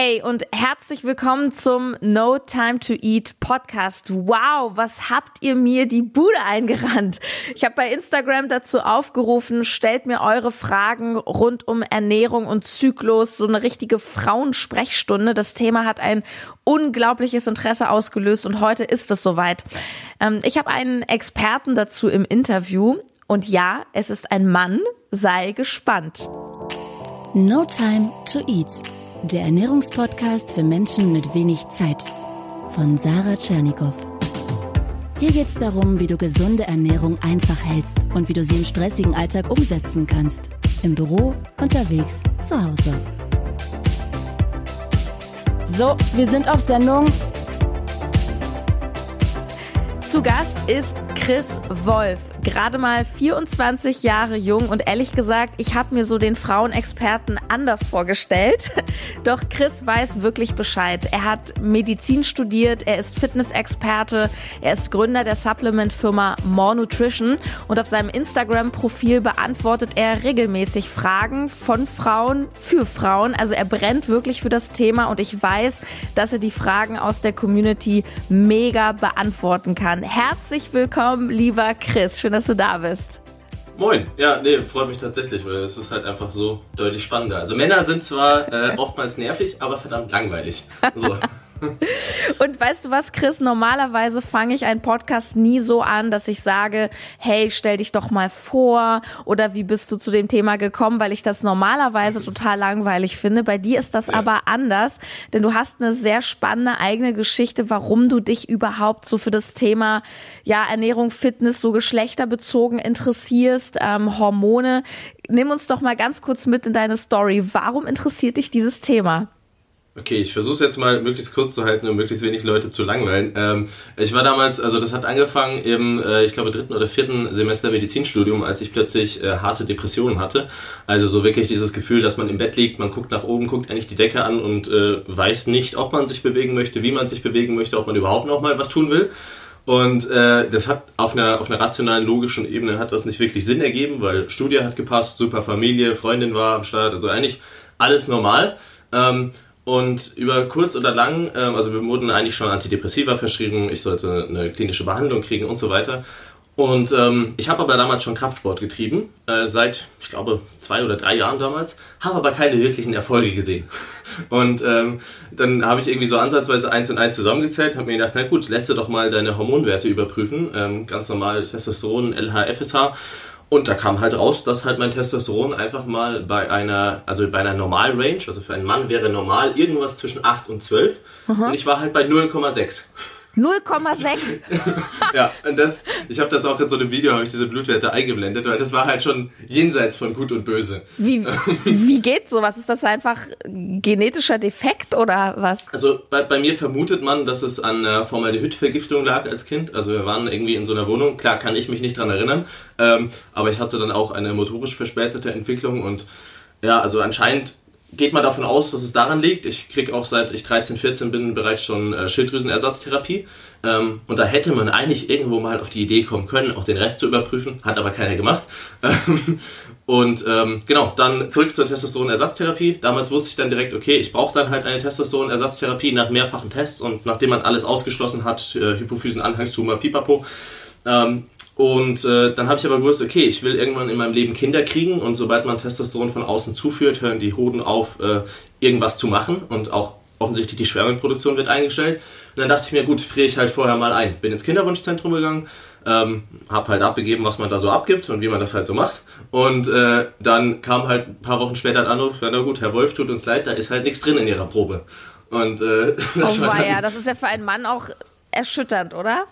Hey und herzlich willkommen zum No Time to Eat Podcast. Wow, was habt ihr mir die Bude eingerannt? Ich habe bei Instagram dazu aufgerufen, stellt mir eure Fragen rund um Ernährung und Zyklus, so eine richtige Frauensprechstunde. Das Thema hat ein unglaubliches Interesse ausgelöst und heute ist es soweit. Ähm, ich habe einen Experten dazu im Interview und ja, es ist ein Mann. Sei gespannt. No Time to Eat der Ernährungspodcast für Menschen mit wenig Zeit von Sarah Tschernikow. Hier geht es darum, wie du gesunde Ernährung einfach hältst und wie du sie im stressigen Alltag umsetzen kannst. Im Büro, unterwegs, zu Hause. So, wir sind auf Sendung. Zu Gast ist Chris Wolf gerade mal 24 Jahre jung und ehrlich gesagt, ich habe mir so den Frauenexperten anders vorgestellt. Doch Chris weiß wirklich Bescheid. Er hat Medizin studiert, er ist Fitnessexperte, er ist Gründer der Supplement-Firma More Nutrition und auf seinem Instagram-Profil beantwortet er regelmäßig Fragen von Frauen für Frauen. Also er brennt wirklich für das Thema und ich weiß, dass er die Fragen aus der Community mega beantworten kann. Herzlich willkommen, lieber Chris. Schön, dass du da bist. Moin, ja, nee, freut mich tatsächlich, weil es ist halt einfach so deutlich spannender. Also Männer sind zwar äh, oftmals nervig, aber verdammt langweilig. So. Und weißt du was, Chris? Normalerweise fange ich einen Podcast nie so an, dass ich sage, hey, stell dich doch mal vor oder wie bist du zu dem Thema gekommen, weil ich das normalerweise total langweilig finde. Bei dir ist das ja. aber anders, denn du hast eine sehr spannende eigene Geschichte, warum du dich überhaupt so für das Thema ja Ernährung, Fitness so geschlechterbezogen interessierst, ähm, Hormone. Nimm uns doch mal ganz kurz mit in deine Story. Warum interessiert dich dieses Thema? Okay, ich versuche es jetzt mal möglichst kurz zu halten und möglichst wenig Leute zu langweilen. Ähm, ich war damals, also das hat angefangen im, äh, ich glaube, dritten oder vierten Semester Medizinstudium, als ich plötzlich äh, harte Depressionen hatte. Also so wirklich dieses Gefühl, dass man im Bett liegt, man guckt nach oben, guckt eigentlich die Decke an und äh, weiß nicht, ob man sich bewegen möchte, wie man sich bewegen möchte, ob man überhaupt noch mal was tun will. Und äh, das hat auf einer, auf einer rationalen, logischen Ebene hat das nicht wirklich Sinn ergeben, weil Studie hat gepasst, super Familie, Freundin war am Start, also eigentlich alles normal. Ähm, und über kurz oder lang, ähm, also wir wurden eigentlich schon Antidepressiva verschrieben, ich sollte eine klinische Behandlung kriegen und so weiter. Und ähm, ich habe aber damals schon Kraftsport getrieben, äh, seit, ich glaube, zwei oder drei Jahren damals, habe aber keine wirklichen Erfolge gesehen. Und ähm, dann habe ich irgendwie so ansatzweise eins und eins zusammengezählt, habe mir gedacht, na gut, lässt du doch mal deine Hormonwerte überprüfen, ähm, ganz normal Testosteron, LH, FSH und da kam halt raus, dass halt mein Testosteron einfach mal bei einer, also bei einer Normalrange, also für einen Mann wäre normal irgendwas zwischen 8 und 12. Mhm. Und ich war halt bei 0,6. 0,6. ja, und das, ich habe das auch in so einem Video, habe ich diese Blutwerte eingeblendet, weil das war halt schon jenseits von Gut und Böse. Wie, wie geht sowas? Ist das einfach genetischer Defekt oder was? Also bei, bei mir vermutet man, dass es an äh, Formaldehydvergiftung lag als Kind. Also wir waren irgendwie in so einer Wohnung. Klar kann ich mich nicht dran erinnern, ähm, aber ich hatte dann auch eine motorisch verspätete Entwicklung und ja, also anscheinend geht man davon aus, dass es daran liegt. Ich kriege auch seit ich 13, 14 bin bereits schon äh, Schilddrüsenersatztherapie. Ähm, und da hätte man eigentlich irgendwo mal auf die Idee kommen können, auch den Rest zu überprüfen. Hat aber keiner gemacht. und ähm, genau, dann zurück zur Testosteronersatztherapie. Damals wusste ich dann direkt, okay, ich brauche dann halt eine Testosteronersatztherapie nach mehrfachen Tests und nachdem man alles ausgeschlossen hat, äh, Hypophysenanhangstumor, pipapo, ähm, und äh, dann habe ich aber gewusst, okay, ich will irgendwann in meinem Leben Kinder kriegen und sobald man Testosteron von außen zuführt, hören die Hoden auf, äh, irgendwas zu machen und auch offensichtlich die Spermienproduktion wird eingestellt. Und dann dachte ich mir, gut, friere ich halt vorher mal ein. Bin ins Kinderwunschzentrum gegangen, ähm, habe halt abgegeben, was man da so abgibt und wie man das halt so macht. Und äh, dann kam halt ein paar Wochen später ein Anruf, ja na gut, Herr Wolf, tut uns leid, da ist halt nichts drin in Ihrer Probe. Und äh, das oh, war dann, ja, das ist ja für einen Mann auch erschütternd, oder?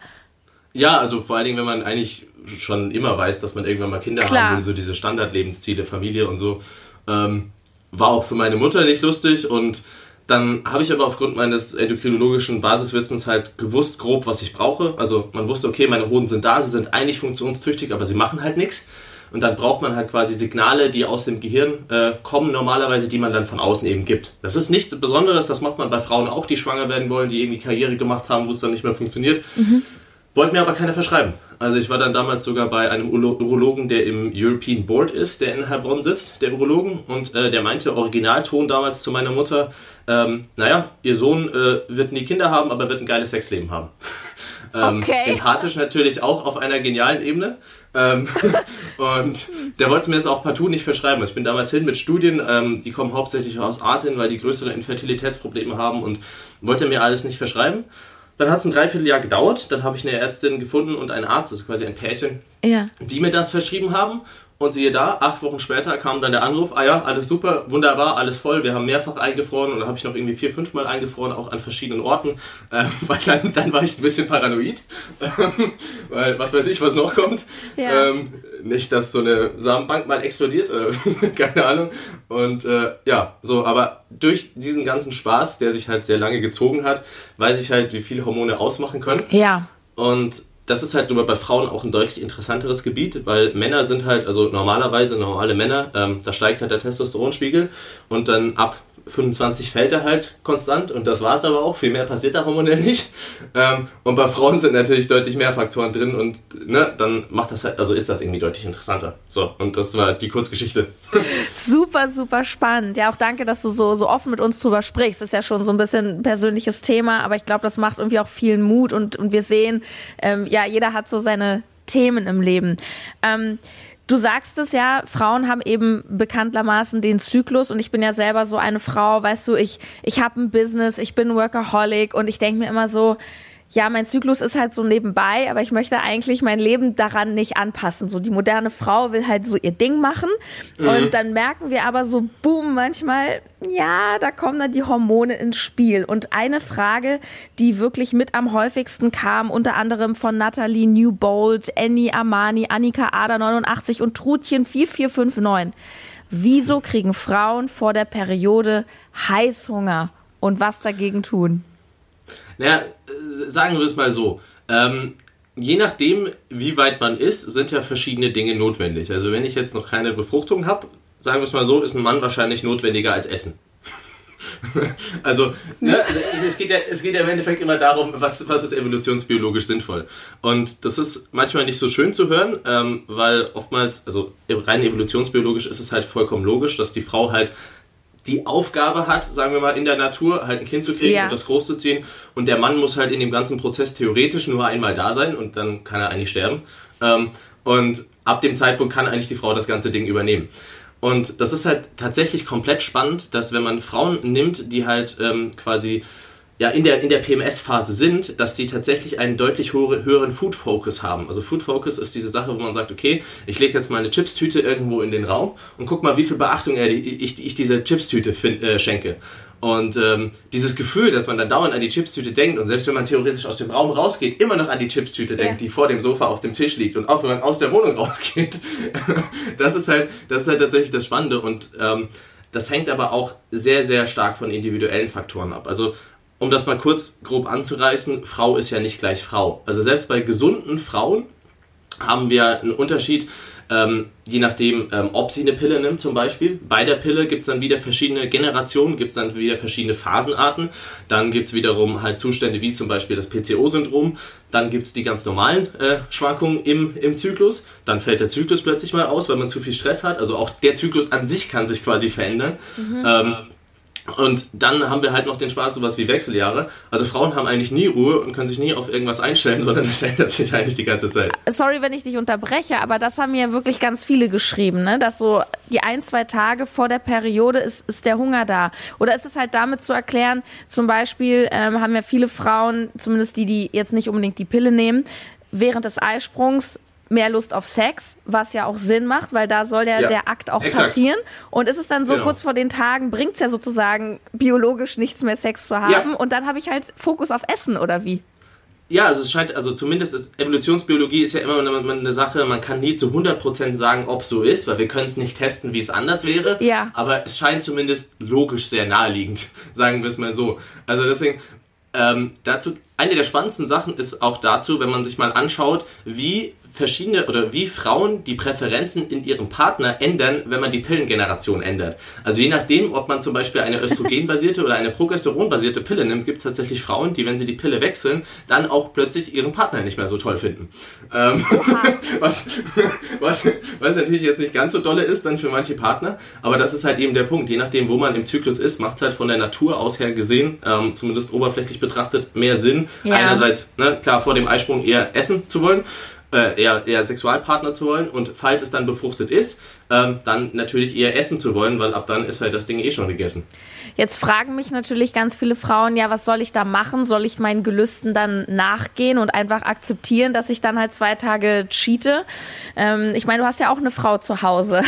Ja, also vor allen Dingen, wenn man eigentlich schon immer weiß, dass man irgendwann mal Kinder Klar. haben will, so diese Standardlebensziele, Familie und so. Ähm, war auch für meine Mutter nicht lustig und dann habe ich aber aufgrund meines endokrinologischen Basiswissens halt gewusst, grob, was ich brauche. Also man wusste, okay, meine Hoden sind da, sie sind eigentlich funktionstüchtig, aber sie machen halt nichts. Und dann braucht man halt quasi Signale, die aus dem Gehirn äh, kommen, normalerweise, die man dann von außen eben gibt. Das ist nichts Besonderes, das macht man bei Frauen auch, die schwanger werden wollen, die irgendwie Karriere gemacht haben, wo es dann nicht mehr funktioniert. Mhm Wollte mir aber keiner verschreiben. Also ich war dann damals sogar bei einem Urologen, der im European Board ist, der in Heilbronn sitzt, der Urologen, und äh, der meinte Originalton damals zu meiner Mutter, ähm, naja, ihr Sohn äh, wird nie Kinder haben, aber wird ein geiles Sexleben haben. ähm, okay. Empathisch natürlich auch auf einer genialen Ebene. Ähm, und der wollte mir das auch partout nicht verschreiben. Ich bin damals hin mit Studien, ähm, die kommen hauptsächlich aus Asien, weil die größere Infertilitätsprobleme haben und wollte mir alles nicht verschreiben. Dann hat es ein Dreivierteljahr gedauert. Dann habe ich eine Ärztin gefunden und einen Arzt, also quasi ein Pärchen, ja. die mir das verschrieben haben. Und siehe da, acht Wochen später kam dann der Anruf, ah ja, alles super, wunderbar, alles voll, wir haben mehrfach eingefroren und dann habe ich noch irgendwie vier, fünf Mal eingefroren, auch an verschiedenen Orten, ähm, weil dann, dann war ich ein bisschen paranoid, weil was weiß ich, was noch kommt. Ja. Ähm, nicht, dass so eine Samenbank mal explodiert, äh, keine Ahnung. Und äh, ja, so, aber durch diesen ganzen Spaß, der sich halt sehr lange gezogen hat, weiß ich halt, wie viele Hormone ausmachen können. Ja. Und das ist halt bei Frauen auch ein deutlich interessanteres Gebiet, weil Männer sind halt, also normalerweise normale Männer, ähm, da steigt halt der Testosteronspiegel und dann ab 25 fällt er halt konstant und das war es aber auch. Viel mehr passiert da hormonell nicht. Ähm, und bei Frauen sind natürlich deutlich mehr Faktoren drin und ne, dann macht das halt, also ist das irgendwie deutlich interessanter. So, und das war die Kurzgeschichte. Super, super spannend. Ja, auch danke, dass du so, so offen mit uns drüber sprichst. Ist ja schon so ein bisschen ein persönliches Thema, aber ich glaube, das macht irgendwie auch viel Mut und, und wir sehen, ähm, ja, jeder hat so seine Themen im Leben. Ähm, Du sagst es ja, Frauen haben eben bekanntermaßen den Zyklus und ich bin ja selber so eine Frau, weißt du, ich, ich habe ein Business, ich bin Workaholic und ich denke mir immer so, ja, mein Zyklus ist halt so nebenbei, aber ich möchte eigentlich mein Leben daran nicht anpassen. So die moderne Frau will halt so ihr Ding machen mhm. und dann merken wir aber so, boom, manchmal, ja, da kommen dann die Hormone ins Spiel. Und eine Frage, die wirklich mit am häufigsten kam, unter anderem von Natalie Newbold, Annie Armani, Annika Ader 89 und Trutchen 4459. Wieso kriegen Frauen vor der Periode Heißhunger und was dagegen tun? Naja, sagen wir es mal so. Ähm, je nachdem, wie weit man ist, sind ja verschiedene Dinge notwendig. Also wenn ich jetzt noch keine Befruchtung habe, sagen wir es mal so, ist ein Mann wahrscheinlich notwendiger als Essen. also, ne, es, geht ja, es geht ja im Endeffekt immer darum, was, was ist evolutionsbiologisch sinnvoll. Und das ist manchmal nicht so schön zu hören, ähm, weil oftmals, also rein evolutionsbiologisch ist es halt vollkommen logisch, dass die Frau halt die Aufgabe hat, sagen wir mal, in der Natur halt ein Kind zu kriegen ja. und das großzuziehen. Und der Mann muss halt in dem ganzen Prozess theoretisch nur einmal da sein und dann kann er eigentlich sterben. Ähm, und ab dem Zeitpunkt kann eigentlich die Frau das ganze Ding übernehmen. Und das ist halt tatsächlich komplett spannend, dass wenn man Frauen nimmt, die halt ähm, quasi ja, in der, in der PMS-Phase sind, dass die tatsächlich einen deutlich höheren Food-Focus haben. Also Food-Focus ist diese Sache, wo man sagt, okay, ich lege jetzt meine Chips-Tüte irgendwo in den Raum und guck mal, wie viel Beachtung ich, ich dieser Chips-Tüte äh, schenke. Und ähm, dieses Gefühl, dass man dann dauernd an die Chipstüte denkt und selbst wenn man theoretisch aus dem Raum rausgeht, immer noch an die Chipstüte ja. denkt, die vor dem Sofa auf dem Tisch liegt und auch wenn man aus der Wohnung rausgeht, das ist halt, das ist halt tatsächlich das Spannende und ähm, das hängt aber auch sehr, sehr stark von individuellen Faktoren ab. Also um das mal kurz grob anzureißen, Frau ist ja nicht gleich Frau. Also selbst bei gesunden Frauen haben wir einen Unterschied, ähm, je nachdem, ähm, ob sie eine Pille nimmt zum Beispiel. Bei der Pille gibt es dann wieder verschiedene Generationen, gibt es dann wieder verschiedene Phasenarten. Dann gibt es wiederum halt Zustände wie zum Beispiel das PCO-Syndrom. Dann gibt es die ganz normalen äh, Schwankungen im, im Zyklus. Dann fällt der Zyklus plötzlich mal aus, weil man zu viel Stress hat. Also auch der Zyklus an sich kann sich quasi verändern. Mhm. Ähm, und dann haben wir halt noch den Spaß, sowas wie Wechseljahre. Also Frauen haben eigentlich nie Ruhe und können sich nie auf irgendwas einstellen, sondern das ändert sich eigentlich die ganze Zeit. Sorry, wenn ich dich unterbreche, aber das haben mir wirklich ganz viele geschrieben, ne? dass so die ein, zwei Tage vor der Periode ist, ist der Hunger da. Oder ist es halt damit zu erklären, zum Beispiel ähm, haben ja viele Frauen, zumindest die, die jetzt nicht unbedingt die Pille nehmen, während des Eisprungs mehr Lust auf Sex, was ja auch Sinn macht, weil da soll ja, ja der Akt auch exakt. passieren. Und ist es dann so genau. kurz vor den Tagen, bringt es ja sozusagen biologisch nichts mehr Sex zu haben ja. und dann habe ich halt Fokus auf Essen oder wie? Ja, also es scheint, also zumindest ist Evolutionsbiologie ist ja immer eine, Sache, man kann nie zu 100% sagen, ob so ist, weil wir können es nicht testen, wie es anders wäre. Ja. Aber es scheint zumindest logisch sehr naheliegend, sagen wir es mal so. Also deswegen, ähm, dazu, eine der spannendsten Sachen ist auch dazu, wenn man sich mal anschaut, wie verschiedene oder wie Frauen die Präferenzen in ihrem Partner ändern, wenn man die Pillengeneration ändert. Also je nachdem, ob man zum Beispiel eine östrogenbasierte oder eine progesteronbasierte Pille nimmt, gibt es tatsächlich Frauen, die, wenn sie die Pille wechseln, dann auch plötzlich ihren Partner nicht mehr so toll finden. Ähm, was, was, was natürlich jetzt nicht ganz so dolle ist dann für manche Partner, aber das ist halt eben der Punkt. Je nachdem, wo man im Zyklus ist, macht es halt von der Natur aus her gesehen, ähm, zumindest oberflächlich betrachtet, mehr Sinn. Ja. Einerseits, ne, klar, vor dem Eisprung eher essen zu wollen äh, eher, eher Sexualpartner zu wollen und falls es dann befruchtet ist, ähm, dann natürlich eher essen zu wollen, weil ab dann ist halt das Ding eh schon gegessen. Jetzt fragen mich natürlich ganz viele Frauen, ja, was soll ich da machen? Soll ich meinen Gelüsten dann nachgehen und einfach akzeptieren, dass ich dann halt zwei Tage cheate? Ähm, ich meine, du hast ja auch eine Frau zu Hause.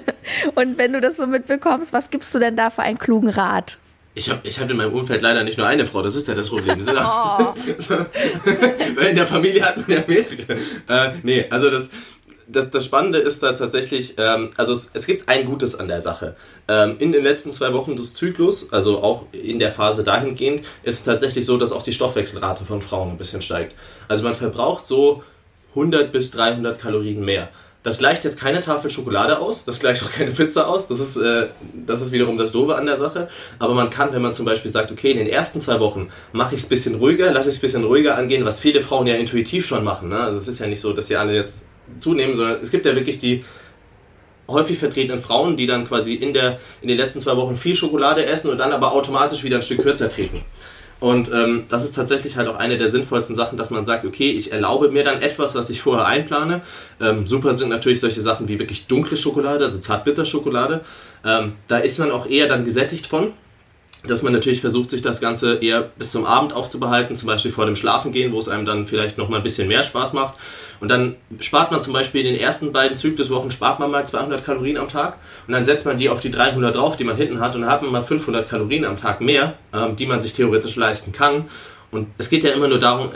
und wenn du das so mitbekommst, was gibst du denn da für einen klugen Rat? Ich habe ich hab in meinem Umfeld leider nicht nur eine Frau, das ist ja das Problem. oh. In der Familie hat man ja mehrere. Äh, nee, also das, das, das Spannende ist da tatsächlich, ähm, also es, es gibt ein Gutes an der Sache. Ähm, in den letzten zwei Wochen des Zyklus, also auch in der Phase dahingehend, ist es tatsächlich so, dass auch die Stoffwechselrate von Frauen ein bisschen steigt. Also man verbraucht so 100 bis 300 Kalorien mehr. Das gleicht jetzt keine Tafel Schokolade aus, das gleicht auch keine Pizza aus, das ist, äh, das ist wiederum das Doofe an der Sache. Aber man kann, wenn man zum Beispiel sagt, okay, in den ersten zwei Wochen mache ich es ein bisschen ruhiger, lasse ich es ein bisschen ruhiger angehen, was viele Frauen ja intuitiv schon machen. Ne? Also es ist ja nicht so, dass sie alle jetzt zunehmen, sondern es gibt ja wirklich die häufig vertretenen Frauen, die dann quasi in, der, in den letzten zwei Wochen viel Schokolade essen und dann aber automatisch wieder ein Stück kürzer treten. Und ähm, das ist tatsächlich halt auch eine der sinnvollsten Sachen, dass man sagt, okay, ich erlaube mir dann etwas, was ich vorher einplane. Ähm, super sind natürlich solche Sachen wie wirklich dunkle Schokolade, also Zartbitterschokolade. Ähm, da ist man auch eher dann gesättigt von dass man natürlich versucht, sich das Ganze eher bis zum Abend aufzubehalten, zum Beispiel vor dem Schlafengehen, wo es einem dann vielleicht noch mal ein bisschen mehr Spaß macht. Und dann spart man zum Beispiel in den ersten beiden Zykluswochen spart man mal 200 Kalorien am Tag und dann setzt man die auf die 300 drauf, die man hinten hat und dann hat man mal 500 Kalorien am Tag mehr, ähm, die man sich theoretisch leisten kann. Und es geht ja immer nur darum,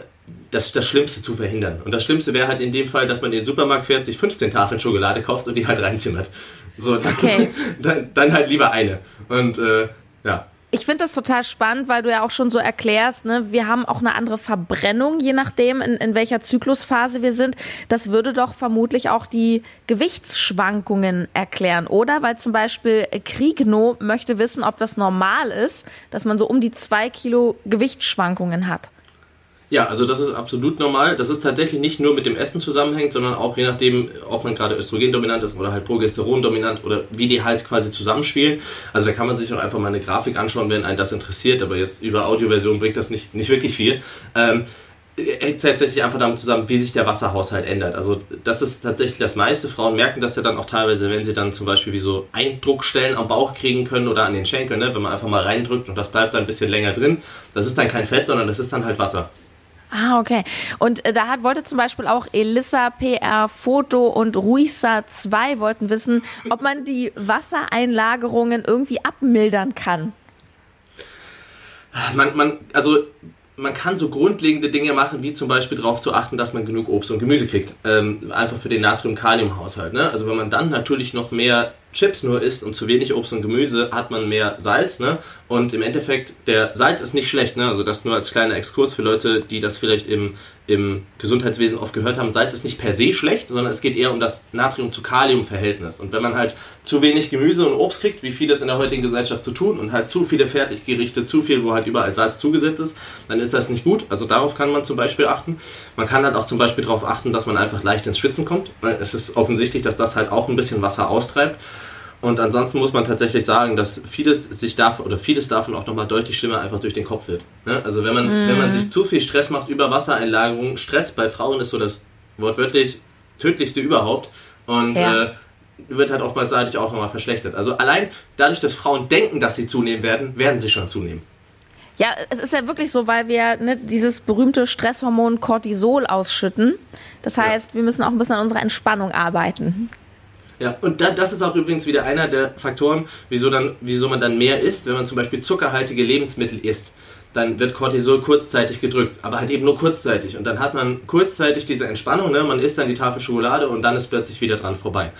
das, das Schlimmste zu verhindern. Und das Schlimmste wäre halt in dem Fall, dass man in den Supermarkt fährt, sich 15 Tafeln Schokolade kauft und die halt reinzimmert. So, dann, okay. dann, dann halt lieber eine. Und äh, ja, ich finde das total spannend, weil du ja auch schon so erklärst, ne, wir haben auch eine andere Verbrennung, je nachdem, in, in welcher Zyklusphase wir sind. Das würde doch vermutlich auch die Gewichtsschwankungen erklären, oder? Weil zum Beispiel Kriegno möchte wissen, ob das normal ist, dass man so um die zwei Kilo Gewichtsschwankungen hat. Ja, also das ist absolut normal. Das ist tatsächlich nicht nur mit dem Essen zusammenhängt, sondern auch je nachdem, ob man gerade Östrogen-dominant ist oder halt Progesteron-dominant oder wie die halt quasi zusammenspielen. Also da kann man sich auch einfach mal eine Grafik anschauen, wenn einen das interessiert, aber jetzt über Audioversion bringt das nicht, nicht wirklich viel. Ähm, hängt tatsächlich einfach damit zusammen, wie sich der Wasserhaushalt ändert. Also das ist tatsächlich das meiste. Frauen merken das ja dann auch teilweise, wenn sie dann zum Beispiel wie so Eindruckstellen am Bauch kriegen können oder an den Schenkeln, ne? wenn man einfach mal reindrückt und das bleibt dann ein bisschen länger drin. Das ist dann kein Fett, sondern das ist dann halt Wasser. Ah, okay. Und äh, da hat, wollte zum Beispiel auch Elissa PR Foto und Ruisa 2 wollten wissen, ob man die Wassereinlagerungen irgendwie abmildern kann. Man, man, also man kann so grundlegende Dinge machen, wie zum Beispiel darauf zu achten, dass man genug Obst und Gemüse kriegt. Ähm, einfach für den Natrium-Kalium-Haushalt. Ne? Also wenn man dann natürlich noch mehr Chips nur isst und zu wenig Obst und Gemüse, hat man mehr Salz. Ne? Und im Endeffekt, der Salz ist nicht schlecht. Ne? Also das nur als kleiner Exkurs für Leute, die das vielleicht im, im Gesundheitswesen oft gehört haben. Salz ist nicht per se schlecht, sondern es geht eher um das Natrium-zu-Kalium-Verhältnis. Und wenn man halt zu wenig Gemüse und Obst kriegt, wie viele es in der heutigen Gesellschaft zu tun, und halt zu viele Fertiggerichte, zu viel, wo halt überall Salz zugesetzt ist, dann ist das nicht gut. Also darauf kann man zum Beispiel achten. Man kann halt auch zum Beispiel darauf achten, dass man einfach leicht ins Schwitzen kommt. Es ist offensichtlich, dass das halt auch ein bisschen Wasser austreibt. Und ansonsten muss man tatsächlich sagen, dass vieles sich davon oder vieles davon auch nochmal deutlich schlimmer einfach durch den Kopf wird. Ne? Also wenn man, mm. wenn man sich zu viel Stress macht über Wassereinlagerung, Stress bei Frauen ist so das wortwörtlich tödlichste überhaupt. Und ja. äh, wird halt oftmals seitlich auch nochmal verschlechtert. Also allein dadurch, dass Frauen denken, dass sie zunehmen werden, werden sie schon zunehmen. Ja, es ist ja wirklich so, weil wir ne, dieses berühmte Stresshormon Cortisol ausschütten. Das heißt, ja. wir müssen auch ein bisschen an unserer Entspannung arbeiten. Ja, und da, das ist auch übrigens wieder einer der Faktoren, wieso, dann, wieso man dann mehr isst, wenn man zum Beispiel zuckerhaltige Lebensmittel isst. Dann wird Cortisol kurzzeitig gedrückt, aber halt eben nur kurzzeitig. Und dann hat man kurzzeitig diese Entspannung, ne? man isst dann die Tafel Schokolade und dann ist plötzlich wieder dran vorbei.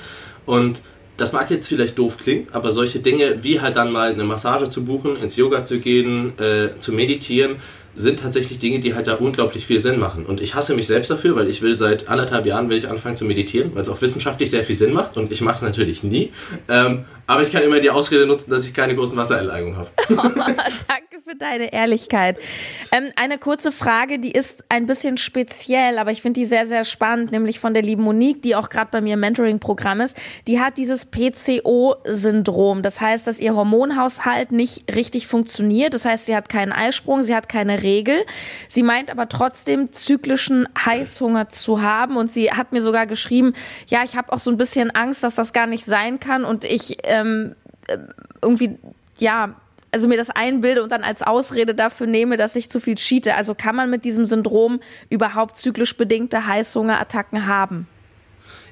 Und das mag jetzt vielleicht doof klingen, aber solche Dinge wie halt dann mal eine Massage zu buchen, ins Yoga zu gehen, äh, zu meditieren, sind tatsächlich Dinge, die halt da unglaublich viel Sinn machen. Und ich hasse mich selbst dafür, weil ich will seit anderthalb Jahren will ich anfangen zu meditieren, weil es auch wissenschaftlich sehr viel Sinn macht und ich mache es natürlich nie. Ähm, aber ich kann immer die Ausrede nutzen, dass ich keine großen Wassereinlagungen habe. Oh, danke für deine Ehrlichkeit. Ähm, eine kurze Frage, die ist ein bisschen speziell, aber ich finde die sehr, sehr spannend, nämlich von der lieben Monique, die auch gerade bei mir im Mentoring-Programm ist. Die hat dieses PCO-Syndrom. Das heißt, dass ihr Hormonhaushalt nicht richtig funktioniert. Das heißt, sie hat keinen Eisprung, sie hat keine Regel. Sie meint aber trotzdem zyklischen Heißhunger zu haben und sie hat mir sogar geschrieben, ja, ich habe auch so ein bisschen Angst, dass das gar nicht sein kann und ich ähm, äh, irgendwie, ja, also mir das einbilde und dann als Ausrede dafür nehme, dass ich zu viel cheate. Also kann man mit diesem Syndrom überhaupt zyklisch bedingte Heißhungerattacken haben?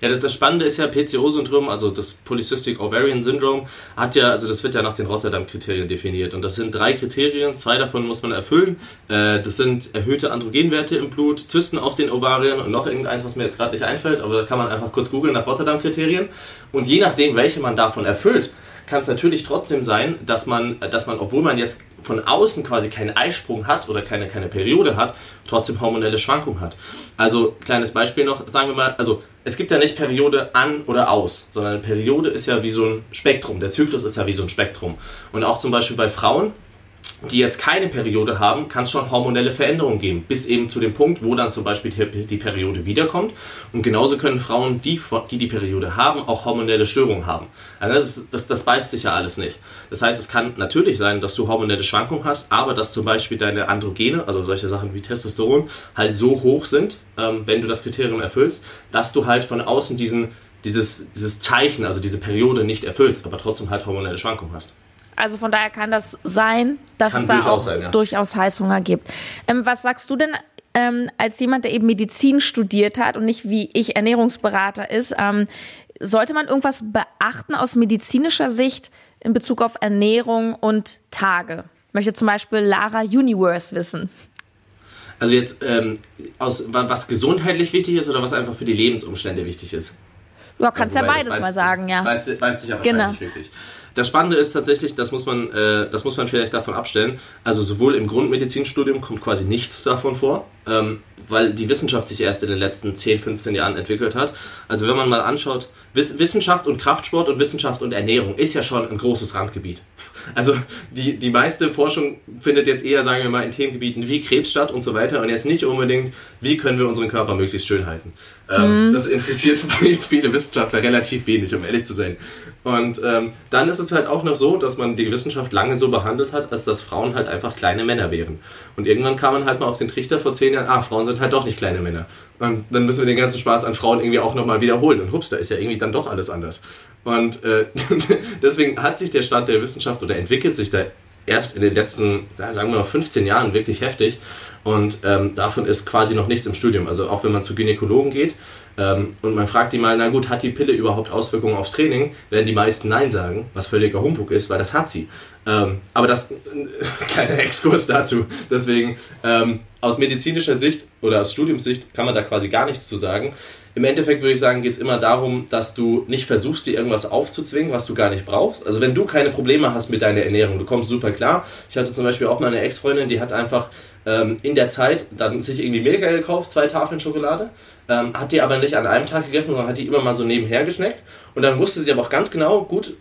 Ja, das Spannende ist ja PCO-Syndrom, also das Polycystic Ovarian Syndrome, hat ja, also das wird ja nach den Rotterdam-Kriterien definiert. Und das sind drei Kriterien, zwei davon muss man erfüllen. Äh, das sind erhöhte Androgenwerte im Blut, Zysten auf den Ovarien und noch irgendeins, was mir jetzt gerade nicht einfällt, aber da kann man einfach kurz googeln nach Rotterdam-Kriterien. Und je nachdem, welche man davon erfüllt, kann es natürlich trotzdem sein, dass man, dass man, obwohl man jetzt von außen quasi keinen Eisprung hat oder keine, keine Periode hat, trotzdem hormonelle Schwankungen hat. Also, kleines Beispiel noch, sagen wir mal, also es gibt ja nicht Periode an oder aus, sondern eine Periode ist ja wie so ein Spektrum. Der Zyklus ist ja wie so ein Spektrum. Und auch zum Beispiel bei Frauen die jetzt keine Periode haben, kann es schon hormonelle Veränderungen geben, bis eben zu dem Punkt, wo dann zum Beispiel die Periode wiederkommt. Und genauso können Frauen, die die, die Periode haben, auch hormonelle Störungen haben. Also das, das, das beißt sich ja alles nicht. Das heißt, es kann natürlich sein, dass du hormonelle Schwankungen hast, aber dass zum Beispiel deine Androgene, also solche Sachen wie Testosteron, halt so hoch sind, ähm, wenn du das Kriterium erfüllst, dass du halt von außen diesen, dieses, dieses Zeichen, also diese Periode nicht erfüllst, aber trotzdem halt hormonelle Schwankungen hast. Also von daher kann das sein, dass kann es da auch sein, ja. durchaus Heißhunger gibt. Ähm, was sagst du denn ähm, als jemand, der eben Medizin studiert hat und nicht wie ich Ernährungsberater ist? Ähm, sollte man irgendwas beachten aus medizinischer Sicht in Bezug auf Ernährung und Tage? Ich möchte zum Beispiel Lara Universe wissen. Also jetzt ähm, aus was gesundheitlich wichtig ist oder was einfach für die Lebensumstände wichtig ist? Ja, kannst ja, ja beides mal sagen, ja. Weißt, weißt du ja genau. wahrscheinlich genau. wirklich. Das Spannende ist tatsächlich, das muss man, äh, das muss man vielleicht davon abstellen. Also sowohl im Grundmedizinstudium kommt quasi nichts davon vor, ähm, weil die Wissenschaft sich erst in den letzten 10, 15 Jahren entwickelt hat. Also wenn man mal anschaut, Wiss Wissenschaft und Kraftsport und Wissenschaft und Ernährung ist ja schon ein großes Randgebiet. Also die, die meiste Forschung findet jetzt eher, sagen wir mal, in Themengebieten wie Krebs statt und so weiter und jetzt nicht unbedingt, wie können wir unseren Körper möglichst schön halten. Ähm, mhm. Das interessiert viele Wissenschaftler relativ wenig, um ehrlich zu sein. Und ähm, dann ist es halt auch noch so, dass man die Wissenschaft lange so behandelt hat, als dass Frauen halt einfach kleine Männer wären. Und irgendwann kam man halt mal auf den Trichter vor zehn Jahren, ah, Frauen sind halt doch nicht kleine Männer. Und dann müssen wir den ganzen Spaß an Frauen irgendwie auch nochmal wiederholen. Und hups, da ist ja irgendwie dann doch alles anders. Und äh, deswegen hat sich der Stand der Wissenschaft oder entwickelt sich da erst in den letzten, sagen wir mal, 15 Jahren wirklich heftig. Und ähm, davon ist quasi noch nichts im Studium. Also auch wenn man zu Gynäkologen geht ähm, und man fragt die mal, na gut, hat die Pille überhaupt Auswirkungen aufs Training? Werden die meisten Nein sagen, was völliger Humbug ist, weil das hat sie. Ähm, aber das, äh, kleiner Exkurs dazu. Deswegen, ähm, aus medizinischer Sicht oder aus Studiumssicht kann man da quasi gar nichts zu sagen. Im Endeffekt würde ich sagen, geht es immer darum, dass du nicht versuchst, dir irgendwas aufzuzwingen, was du gar nicht brauchst. Also wenn du keine Probleme hast mit deiner Ernährung, du kommst super klar. Ich hatte zum Beispiel auch mal eine Ex-Freundin, die hat einfach ähm, in der Zeit dann sich irgendwie Milka gekauft, zwei Tafeln Schokolade, ähm, hat die aber nicht an einem Tag gegessen, sondern hat die immer mal so nebenher gesnackt. Und dann wusste sie aber auch ganz genau, gut,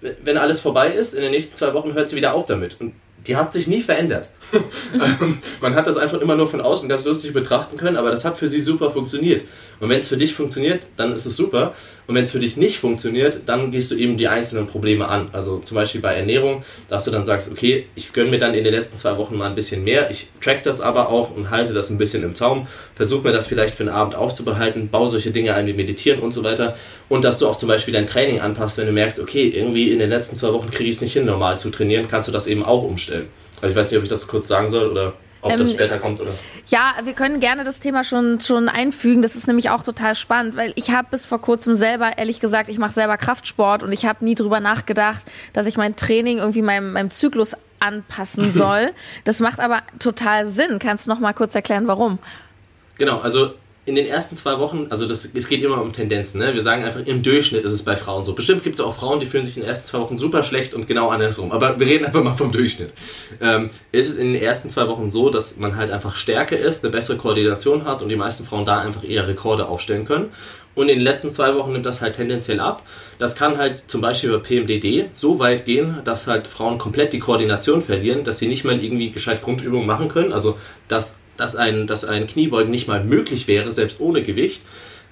wenn alles vorbei ist, in den nächsten zwei Wochen hört sie wieder auf damit. Und die hat sich nie verändert. Ähm, man hat das einfach immer nur von außen ganz lustig betrachten können, aber das hat für sie super funktioniert. Und wenn es für dich funktioniert, dann ist es super. Und wenn es für dich nicht funktioniert, dann gehst du eben die einzelnen Probleme an. Also zum Beispiel bei Ernährung, dass du dann sagst, okay, ich gönne mir dann in den letzten zwei Wochen mal ein bisschen mehr, ich track das aber auch und halte das ein bisschen im Zaum, versuche mir das vielleicht für den Abend aufzubehalten, baue solche Dinge ein wie Meditieren und so weiter. Und dass du auch zum Beispiel dein Training anpasst, wenn du merkst, okay, irgendwie in den letzten zwei Wochen kriege ich es nicht hin, normal zu trainieren, kannst du das eben auch umstellen. Also ich weiß nicht, ob ich das kurz sagen soll oder ob ähm, das später kommt oder? Ja, wir können gerne das Thema schon, schon einfügen. Das ist nämlich auch total spannend, weil ich habe bis vor kurzem selber, ehrlich gesagt, ich mache selber Kraftsport und ich habe nie drüber nachgedacht, dass ich mein Training irgendwie meinem, meinem Zyklus anpassen soll. das macht aber total Sinn. Kannst du noch mal kurz erklären, warum? Genau, also in den ersten zwei Wochen, also das, es geht immer um Tendenzen, ne? wir sagen einfach, im Durchschnitt ist es bei Frauen so. Bestimmt gibt es auch Frauen, die fühlen sich in den ersten zwei Wochen super schlecht und genau andersrum. Aber wir reden einfach mal vom Durchschnitt. Ähm, ist es in den ersten zwei Wochen so, dass man halt einfach stärker ist, eine bessere Koordination hat und die meisten Frauen da einfach eher Rekorde aufstellen können. Und in den letzten zwei Wochen nimmt das halt tendenziell ab. Das kann halt zum Beispiel bei PMDD so weit gehen, dass halt Frauen komplett die Koordination verlieren, dass sie nicht mal irgendwie gescheit Grundübungen machen können. Also dass, dass, ein, dass ein Kniebeugen nicht mal möglich wäre, selbst ohne Gewicht.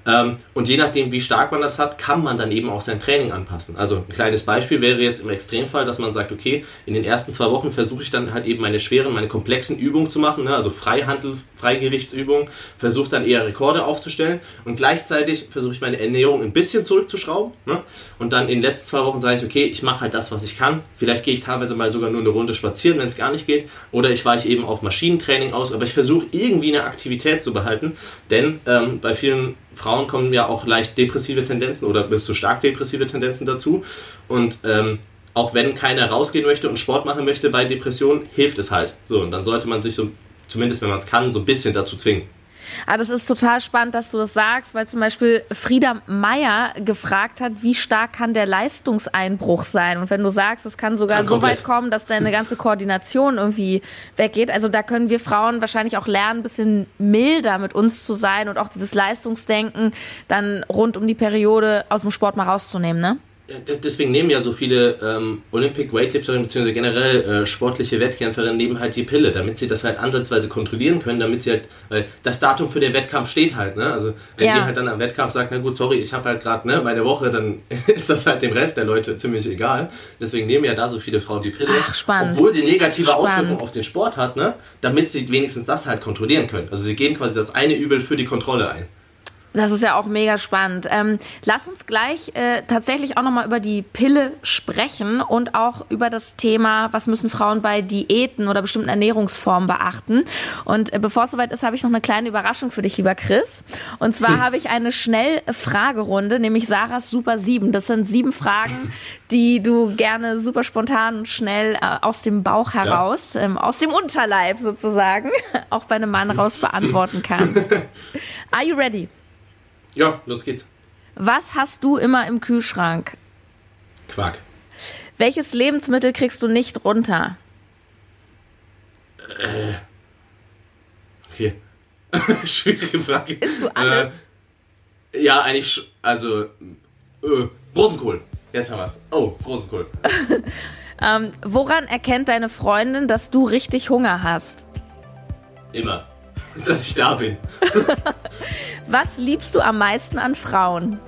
Ähm, und je nachdem, wie stark man das hat, kann man dann eben auch sein Training anpassen. Also ein kleines Beispiel wäre jetzt im Extremfall, dass man sagt, okay, in den ersten zwei Wochen versuche ich dann halt eben meine schweren, meine komplexen Übungen zu machen, ne? also Freihandel, Freigewichtsübungen, versuche dann eher Rekorde aufzustellen und gleichzeitig versuche ich meine Ernährung ein bisschen zurückzuschrauben. Ne? Und dann in den letzten zwei Wochen sage ich, okay, ich mache halt das, was ich kann. Vielleicht gehe ich teilweise mal sogar nur eine Runde spazieren, wenn es gar nicht geht. Oder ich weiche eben auf Maschinentraining aus, aber ich versuche irgendwie eine Aktivität zu behalten, denn ähm, bei vielen Frauen kommen ja auch leicht depressive Tendenzen oder bis zu stark depressive Tendenzen dazu. Und ähm, auch wenn keiner rausgehen möchte und Sport machen möchte bei Depressionen, hilft es halt. So, und dann sollte man sich so, zumindest wenn man es kann, so ein bisschen dazu zwingen. Aber ah, das ist total spannend, dass du das sagst, weil zum Beispiel Frieda Meier gefragt hat, wie stark kann der Leistungseinbruch sein? Und wenn du sagst, es kann sogar kann so weit kommen, dass deine ganze Koordination irgendwie weggeht. Also da können wir Frauen wahrscheinlich auch lernen, ein bisschen milder mit uns zu sein und auch dieses Leistungsdenken dann rund um die Periode aus dem Sport mal rauszunehmen, ne? Deswegen nehmen ja so viele ähm, Olympic Weightlifterinnen bzw. generell äh, sportliche Wettkämpferinnen nehmen halt die Pille, damit sie das halt ansatzweise kontrollieren können, damit sie halt, weil das Datum für den Wettkampf steht halt, ne? Also wenn ja. die halt dann am Wettkampf sagt, na gut, sorry, ich habe halt gerade ne, meine Woche, dann ist das halt dem Rest der Leute ziemlich egal. Deswegen nehmen ja da so viele Frauen die Pille, Ach, spannend. obwohl sie negative spannend. Auswirkungen auf den Sport hat, ne? Damit sie wenigstens das halt kontrollieren können. Also sie gehen quasi das eine Übel für die Kontrolle ein. Das ist ja auch mega spannend. Ähm, lass uns gleich äh, tatsächlich auch nochmal über die Pille sprechen und auch über das Thema, was müssen Frauen bei Diäten oder bestimmten Ernährungsformen beachten. Und äh, bevor es soweit ist, habe ich noch eine kleine Überraschung für dich, lieber Chris. Und zwar hm. habe ich eine Schnellfragerunde, nämlich Sarahs Super 7. Das sind sieben Fragen, die du gerne super spontan und schnell äh, aus dem Bauch heraus, ja. ähm, aus dem Unterleib sozusagen, auch bei einem Mann raus beantworten kannst. Are you ready? Ja, los geht's. Was hast du immer im Kühlschrank? Quark. Welches Lebensmittel kriegst du nicht runter? Äh. Okay. Schwierige Frage. Isst du alles? Äh, ja, eigentlich, also, äh, Rosenkohl. Jetzt haben wir's. Oh, Rosenkohl. ähm, woran erkennt deine Freundin, dass du richtig Hunger hast? Immer. Dass ich da bin. Was liebst du am meisten an Frauen?